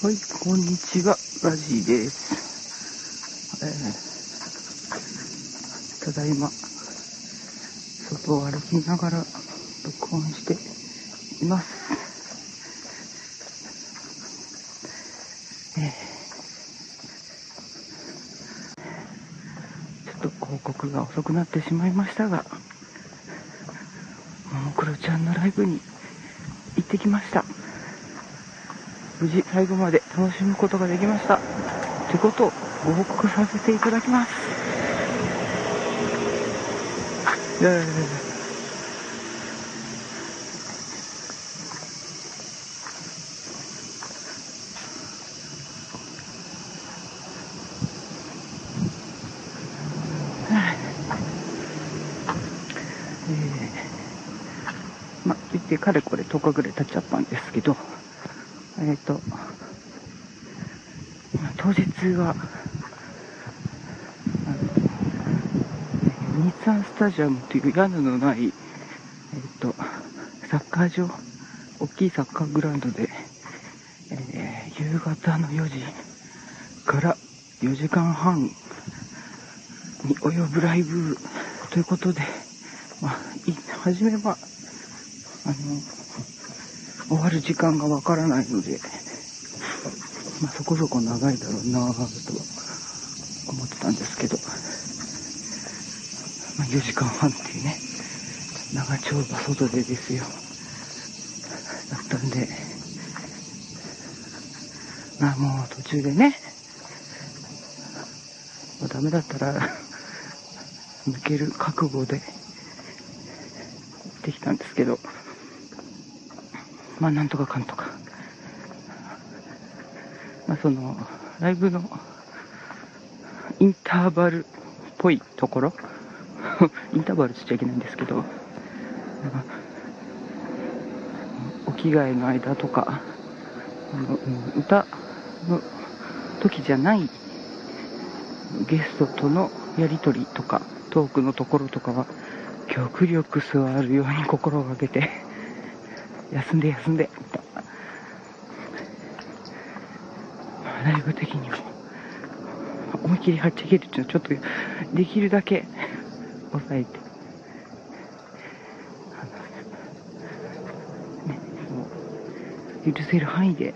はい、こんにちは、ラジーです。えー、ただいま、外を歩きながら録音しています。えー、ちょっと広告が遅くなってしまいましたが、ももクロちゃんのライブに行ってきました。無事最後まで楽しむことができました。ってことをご報告させていただきます。いやいやいやいやえー、まあ、言ってかれこれ10日ぐらい経っちゃったんですけど、えっ、ー、と、当日は、日産スタジアムという屋根のない、えっ、ー、と、サッカー場、大きいサッカーグラウンドで、えー、夕方の4時から4時間半に及ぶライブということで、まあ、初めは、あの、終わる時間がわからないので、まあ、そこそこ長いだろうなぁと思ってたんですけど、まあ、4時間半っていうね、長丁場外でですよ。だったんで、まあもう途中でね、まあ、ダメだったら、抜ける覚悟で、できたんですけど、まあなんとかかんとか。まあその、ライブのインターバルっぽいところ。インターバルつっちゃいけないんですけど、お着替えの間とか、あの歌の時じゃないゲストとのやりとりとか、トークのところとかは、極力座るように心がけて、休んで休んで、ライブ的にも、思いっきりはっちゃけるっていうのはちょっと、できるだけ。抑えて、ね、許せる範囲で、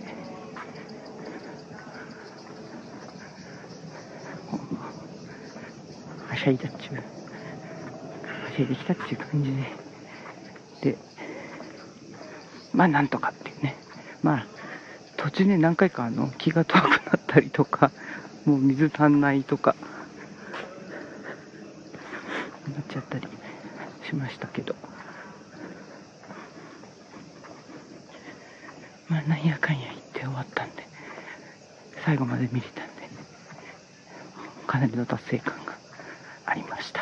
はしゃいだっちゅう、はしゃいできたっていう感じで、で、まあなんとかっていうね。まあ、途中ね、何回かあの、気が遠くなったりとか、もう水足んないとか、なっちゃったりしましたけど。まあ、なんやかんや言って終わったんで、最後まで見れたんで、かなりの達成感がありました。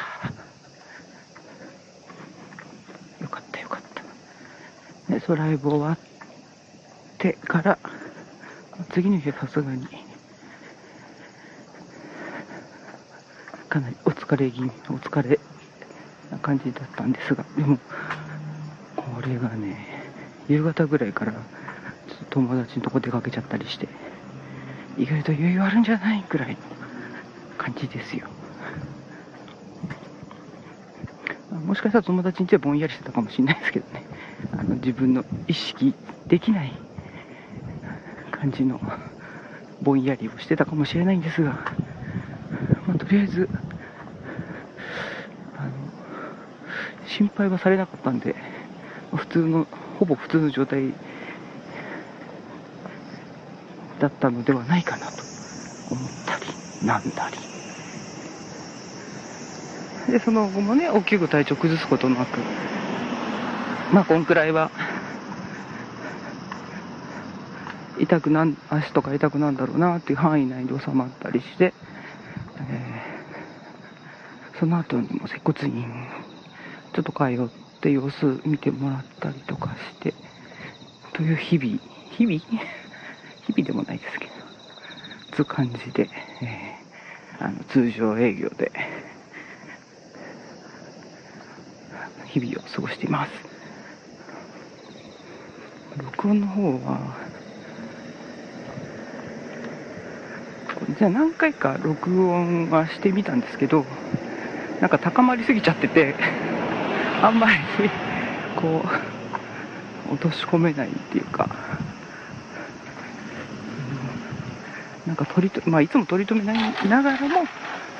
よかったよかった。で、そうライブ終わってから、次の日さすがに、かなりお疲れ気味、お疲れな感じだったんですが、でも、これがね、夕方ぐらいから、友達のとこ出かけちゃったりして、意外と余裕あるんじゃないくらいの感じですよ。もしかしたら友達にちはぼんやりしてたかもしれないですけどね。あの自分の意識できない感じのぼんやりをしてたかもしれないんですが、まあ、とりあえず、あの、心配はされなかったんで、普通の、ほぼ普通の状態だったのではないかなと思ったり、なんだり。で、その後もね、大きく体調崩すことなく、まあ、こんくらいは、痛くなん、足とか痛くなんだろうなっていう範囲内で収まったりして、えー、その後にも接骨院、ちょっと通って様子見てもらったりとかして、という日々、日々？日々でもないですけど、つう感じで、えー、あの通常営業で、日々を過ごしています。録音の方は、じゃあ何回か録音はしてみたんですけど、なんか高まりすぎちゃってて、あんまり、こう、落とし込めないっていうか、なんか取りと、まあいつも取り留めないながらも、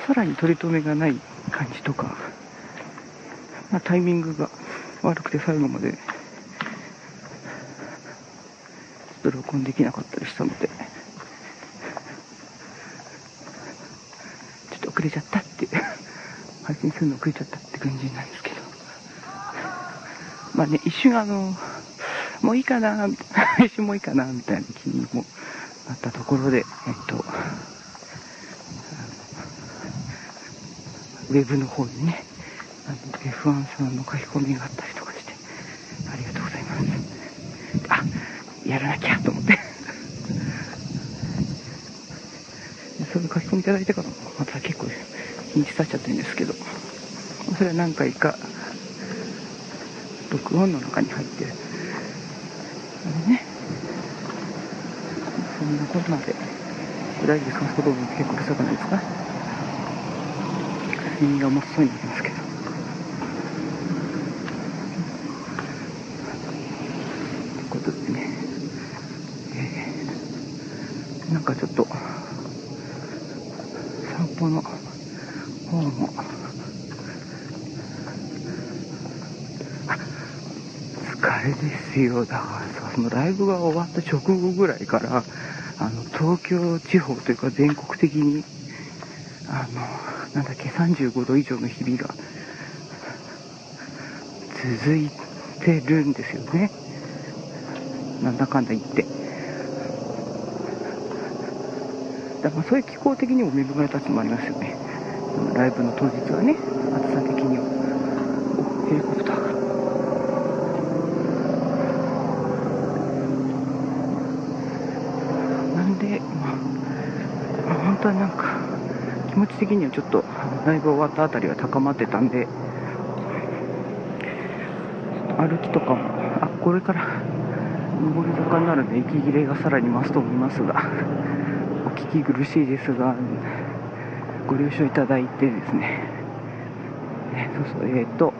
さらに取り留めがない感じとか、まあタイミングが悪くて最後まで、ちょっと録音できなかったりしたので、ちょっと遅れちゃったって、配信するの遅れちゃったって感じなんですけど、まあね、一瞬あの、もういいかな、配信もういいかな、みたいな気にもなったところで、えっと、ウェブの方にね、あの F1 さんの書き込みがあったりとかして、ありがとうございます。あ、やらなきゃと思って。そういう書き込みいただいてから、また結構日にち経っちゃってるんですけど、それは何回か、録音の中に入ってる。あれね。そんなこんなで、大丈夫ですか外も結構うるさくないですか？耳が重そうになりますけど。ということでね、えー、なんかちょっと、散歩の方も、あ疲れですよ。だからさ、そのライブが終わった直後ぐらいから、あの、東京地方というか全国的に、あの、なんだっけ、35度以上の日々が続いてるんですよね。なんだかんだ言って。だからそういう気候的にも恵まれたつもありますよね。ライブの当日はね、暑さ的には。お、ヘリコプターが。なんで、あ、本当はなんか、気持ち的にはちょっと、ライブ終わったあたりは高まってたんで、歩きとかも、あ、これから、上り坂になるんで、息切れがさらに増すと思いますが、お聞き苦しいですが、ご了承いただいてですね、えそうそう、えっ、と、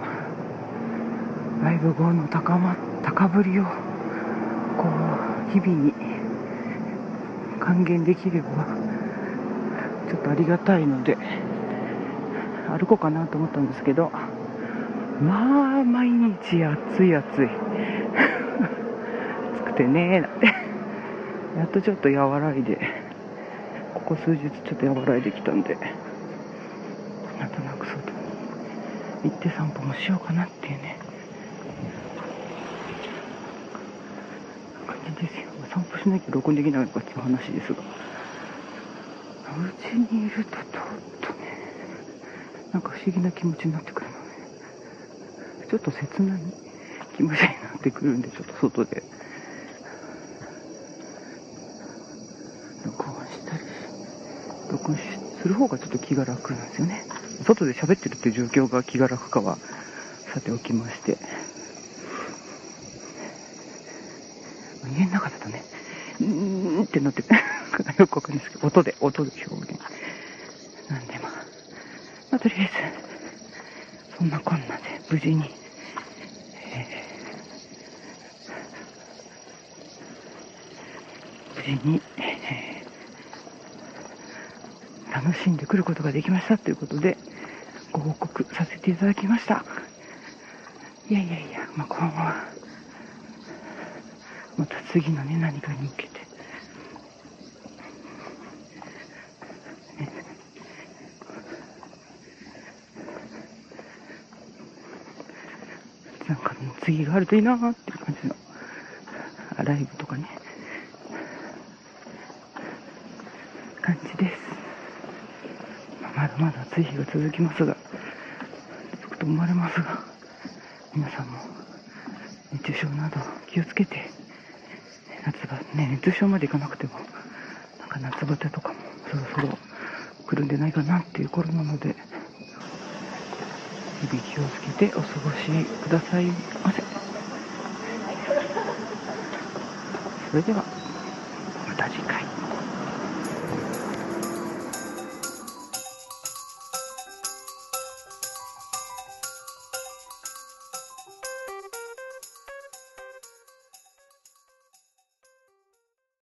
ライブ後の高ま、高ぶりを、こう、日々に還元できれば、ちょっとありがたいので、歩こうかなと思ったんですけど、まあ、毎日暑い暑い。暑くてねーなんて。やっとちょっと和らいで、ここ数日ちょっと和らいできたんで、なんとなく外に行って散歩もしようかなっていうね、感じですよ。散歩しなきゃ録音できないのかっていう話ですが。うちにいるととっとね、なんか不思議な気持ちになってくるのね。ちょっと切ない気持ちになってくるんで、ちょっと外で、録音したり、録音する方がちょっと気が楽なんですよね。外で喋ってるっていう状況が気が楽かは、さておきまして。家の中だとね、うーんってなって、よくわかんですけど、音で、音で表現。なんでまあ、まあとりあえず、そんなこんなで無事に、えー無事に、えー楽しんでくることができましたということで、ご報告させていただきました。いやいやいや、まあ今後は、また次のね、何かに向けて、ねなんか次があるといいなーっていう感じの、ライブとかね、感じです。まだまだ暑い日が続きますが、続くと思われますが、皆さんも熱中症など気をつけて、夏場ね、熱中症までいかなくても、なんか夏バテとかもそろそろ来るんでないかなっていう頃なので、日々気をつけてお過ごしくださいませ。それでは、また次回。